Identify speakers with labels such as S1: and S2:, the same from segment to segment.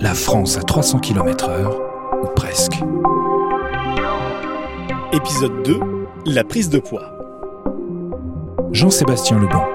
S1: La France à 300 km/h, ou presque.
S2: Épisode 2 La prise de poids.
S1: Jean-Sébastien Lebon.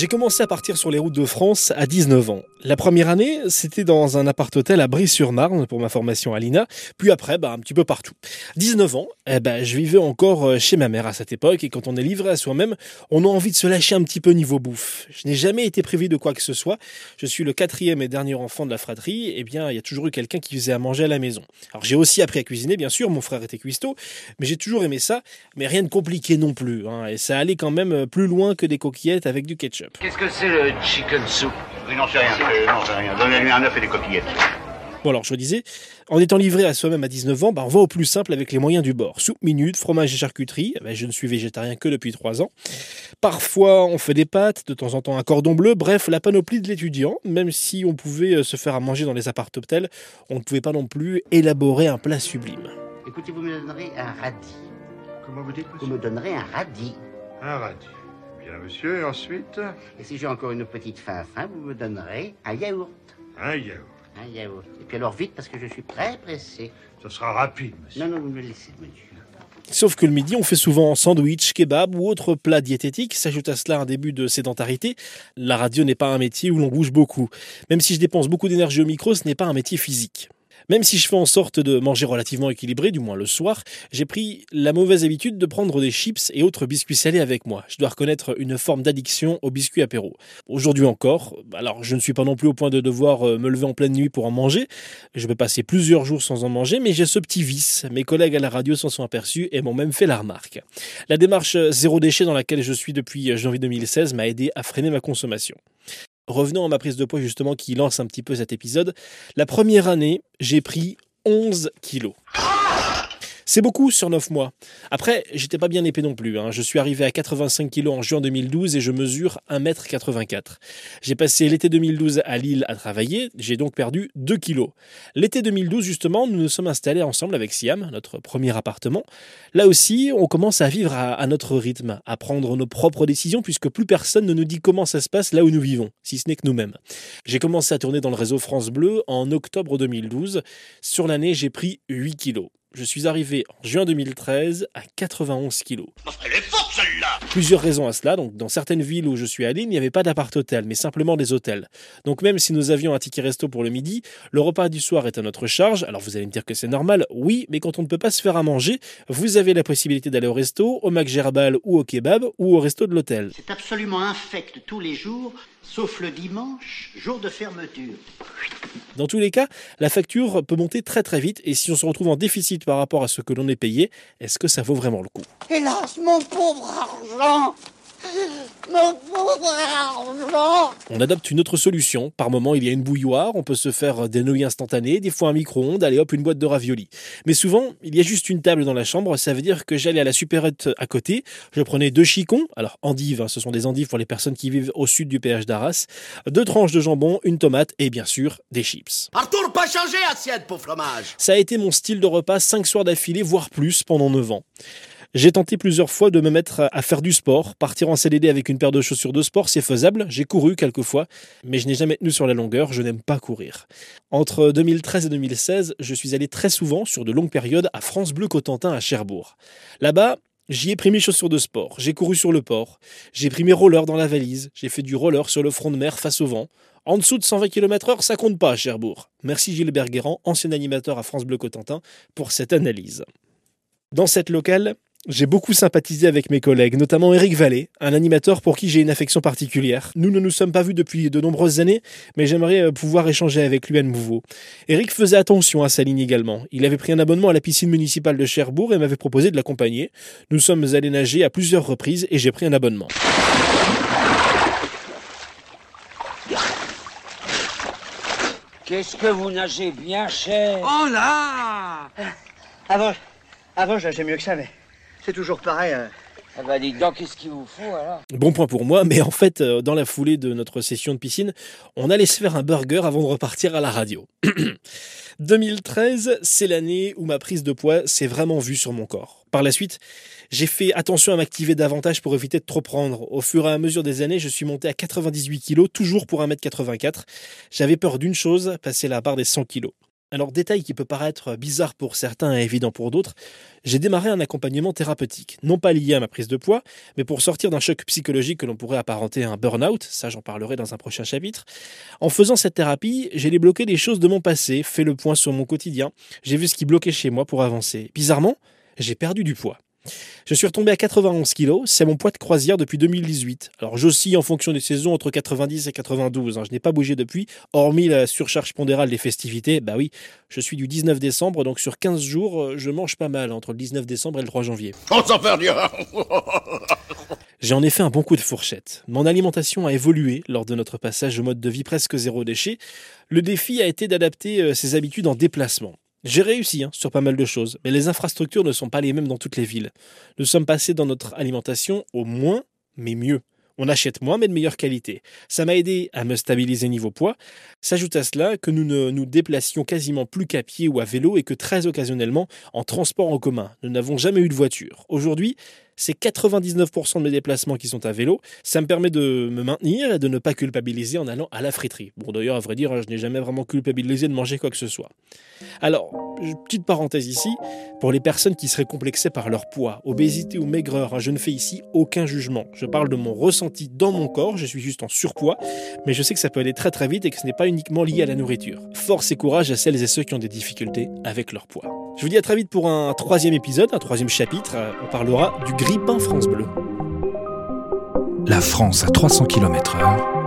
S2: J'ai commencé à partir sur les routes de France à 19 ans. La première année, c'était dans un appart-hôtel à Brie-sur-Marne pour ma formation à l'INA, puis après, bah, un petit peu partout. 19 ans, eh ben, je vivais encore euh, chez ma mère à cette époque, et quand on est livré à soi-même, on a envie de se lâcher un petit peu niveau bouffe. Je n'ai jamais été privé de quoi que ce soit. Je suis le quatrième et dernier enfant de la fratrie, et eh bien, il y a toujours eu quelqu'un qui faisait à manger à la maison. Alors j'ai aussi appris à cuisiner, bien sûr, mon frère était cuistot, mais j'ai toujours aimé ça, mais rien de compliqué non plus, hein, et ça allait quand même plus loin que des coquillettes avec du ketchup.
S3: Qu'est-ce que c'est le chicken soup?
S4: Oui, non, c'est rien. c'est- Non, c'est rien. Donnez-lui un œuf et des coquillettes.
S2: Bon alors je disais, en étant livré à soi-même à 19 ans, bah, on va au plus simple avec les moyens du bord. Soupe minute, fromage et charcuterie, bah, je ne suis végétarien que depuis 3 ans. Parfois on fait des pâtes, de temps en temps un cordon bleu, bref la panoplie de l'étudiant. Même si on pouvait euh, se faire à manger dans les appart-hôtels, on ne pouvait pas non plus élaborer un plat sublime.
S3: Écoutez, vous me donnerez un radis.
S5: Comment vous dites,
S3: Vous me donnerez un radis.
S5: Un radis. Bien, monsieur, et ensuite
S3: Et si j'ai encore une petite faim faim, vous me donnerez un yaourt.
S5: Un yaourt.
S3: Un yaourt. Et puis alors vite, parce que je suis très pressé.
S5: Ça sera rapide, monsieur.
S3: Non, non, vous me laissez, monsieur.
S2: Sauf que le midi, on fait souvent sandwich, kebab ou autre plat diététique. S'ajoute à cela un début de sédentarité. La radio n'est pas un métier où l'on bouge beaucoup. Même si je dépense beaucoup d'énergie au micro, ce n'est pas un métier physique. Même si je fais en sorte de manger relativement équilibré, du moins le soir, j'ai pris la mauvaise habitude de prendre des chips et autres biscuits salés avec moi. Je dois reconnaître une forme d'addiction aux biscuits apéro. Aujourd'hui encore, alors je ne suis pas non plus au point de devoir euh, me lever en pleine nuit pour en manger. Je peux passer plusieurs jours sans en manger, mais j'ai ce petit vice. Mes collègues à la radio s'en sont aperçus et m'ont même fait la remarque. La démarche euh, zéro déchet dans laquelle je suis depuis euh, janvier 2016 m'a aidé à freiner ma consommation. Revenons à ma prise de poids justement qui lance un petit peu cet épisode. La première année, j'ai pris 11 kilos. C'est beaucoup sur 9 mois. Après, j'étais pas bien épais non plus. hein. Je suis arrivé à 85 kilos en juin 2012 et je mesure 1m84. J'ai passé l'été 2012 à Lille à travailler, j'ai donc perdu 2 kilos. L'été 2012, justement, nous nous sommes installés ensemble avec Siam, notre premier appartement. Là aussi, on commence à vivre à, à notre rythme, à prendre nos propres décisions puisque plus personne ne nous dit comment ça se passe là où nous vivons, si ce n'est que nous-mêmes. J'ai commencé à tourner dans le réseau France Bleu en octobre 2012. Sur l'année, j'ai pris 8 kilos. Je suis arrivé en juin 2013 à 91 kilos.
S4: Celle-là
S2: Plusieurs raisons à cela. Donc, dans certaines villes où je suis allé, il n'y avait pas d'appart-hôtel, mais simplement des hôtels. Donc, même si nous avions un ticket resto pour le midi, le repas du soir est à notre charge. Alors, vous allez me dire que c'est normal. Oui, mais quand on ne peut pas se faire à manger, vous avez la possibilité d'aller au resto, au Mac Gerbal ou au kebab ou au resto de l'hôtel.
S3: C'est absolument infect tous les jours, sauf le dimanche, jour de fermeture.
S2: Dans tous les cas, la facture peut monter très très vite et si on se retrouve en déficit par rapport à ce que l'on est payé, est-ce que ça vaut vraiment le coup?
S3: Hélas, mon pauvre argent Mon pauvre argent
S2: On adopte une autre solution. Par moment, il y a une bouilloire, on peut se faire des nouilles instantanées, des fois un micro-ondes, allez hop, une boîte de raviolis. Mais souvent, il y a juste une table dans la chambre, ça veut dire que j'allais à la supérette à côté, je prenais deux chicons, alors endives, hein, ce sont des endives pour les personnes qui vivent au sud du péage d'Arras, deux tranches de jambon, une tomate et bien sûr des chips.
S6: Arthur, pas changer assiette pour fromage.
S2: Ça a été mon style de repas 5 soirs d'affilée, voire plus, pendant 9 ans. J'ai tenté plusieurs fois de me mettre à faire du sport. Partir en CDD avec une paire de chaussures de sport, c'est faisable. J'ai couru quelques fois, mais je n'ai jamais tenu sur la longueur. Je n'aime pas courir. Entre 2013 et 2016, je suis allé très souvent, sur de longues périodes, à France Bleu Cotentin à Cherbourg. Là-bas, J'y ai pris mes chaussures de sport, j'ai couru sur le port, j'ai pris mes rollers dans la valise, j'ai fait du roller sur le front de mer face au vent. En dessous de 120 km/h, ça compte pas à Cherbourg. Merci Gilbert Guérand, ancien animateur à France Bleu Cotentin, pour cette analyse. Dans cette locale, j'ai beaucoup sympathisé avec mes collègues, notamment Eric Vallée, un animateur pour qui j'ai une affection particulière. Nous ne nous sommes pas vus depuis de nombreuses années, mais j'aimerais euh, pouvoir échanger avec lui à nouveau. Eric faisait attention à sa ligne également. Il avait pris un abonnement à la piscine municipale de Cherbourg et m'avait proposé de l'accompagner. Nous sommes allés nager à plusieurs reprises et j'ai pris un abonnement.
S7: Qu'est-ce que vous nagez bien cher?
S6: Oh là
S8: Avant, avant, je nageais mieux que ça, mais c'est toujours pareil. euh,
S7: Ah bah dis donc, qu'est-ce qu'il vous faut alors?
S2: Bon point pour moi, mais en fait, euh, dans la foulée de notre session de piscine, on allait se faire un burger avant de repartir à la radio. 2013, c'est l'année où ma prise de poids s'est vraiment vue sur mon corps. Par la suite, j'ai fait attention à m'activer davantage pour éviter de trop prendre. Au fur et à mesure des années, je suis monté à 98 kg, toujours pour 1m84. J'avais peur d'une chose, passer la barre des 100 kg. Alors, détail qui peut paraître bizarre pour certains et évident pour d'autres, j'ai démarré un accompagnement thérapeutique, non pas lié à ma prise de poids, mais pour sortir d'un choc psychologique que l'on pourrait apparenter à un burn-out, ça j'en parlerai dans un prochain chapitre. En faisant cette thérapie, j'ai débloqué des choses de mon passé, fait le point sur mon quotidien, j'ai vu ce qui bloquait chez moi pour avancer. Bizarrement, j'ai perdu du poids. Je suis retombé à 91 kg, c'est mon poids de croisière depuis 2018. Alors j'oscille en fonction des saisons entre 90 et 92, hein. je n'ai pas bougé depuis, hormis la surcharge pondérale des festivités. Bah oui, je suis du 19 décembre, donc sur 15 jours, euh, je mange pas mal entre le 19 décembre et le 3 janvier.
S6: On s'en perdira
S2: J'ai en effet un bon coup de fourchette. Mon alimentation a évolué lors de notre passage au mode de vie presque zéro déchet. Le défi a été d'adapter euh, ses habitudes en déplacement. J'ai réussi hein, sur pas mal de choses, mais les infrastructures ne sont pas les mêmes dans toutes les villes. Nous sommes passés dans notre alimentation au moins, mais mieux. On achète moins, mais de meilleure qualité. Ça m'a aidé à me stabiliser niveau poids. S'ajoute à cela que nous ne nous déplacions quasiment plus qu'à pied ou à vélo et que très occasionnellement en transport en commun. Nous n'avons jamais eu de voiture. Aujourd'hui, c'est 99% de mes déplacements qui sont à vélo. Ça me permet de me maintenir et de ne pas culpabiliser en allant à la friterie. Bon, d'ailleurs, à vrai dire, je n'ai jamais vraiment culpabilisé de manger quoi que ce soit. Alors, petite parenthèse ici, pour les personnes qui seraient complexées par leur poids, obésité ou maigreur, hein, je ne fais ici aucun jugement. Je parle de mon ressenti dans mon corps, je suis juste en surpoids, mais je sais que ça peut aller très très vite et que ce n'est pas uniquement lié à la nourriture. Force et courage à celles et ceux qui ont des difficultés avec leur poids. Je vous dis à très vite pour un troisième épisode, un troisième chapitre. On parlera du grille-pain France Bleu.
S1: La France à 300 km/h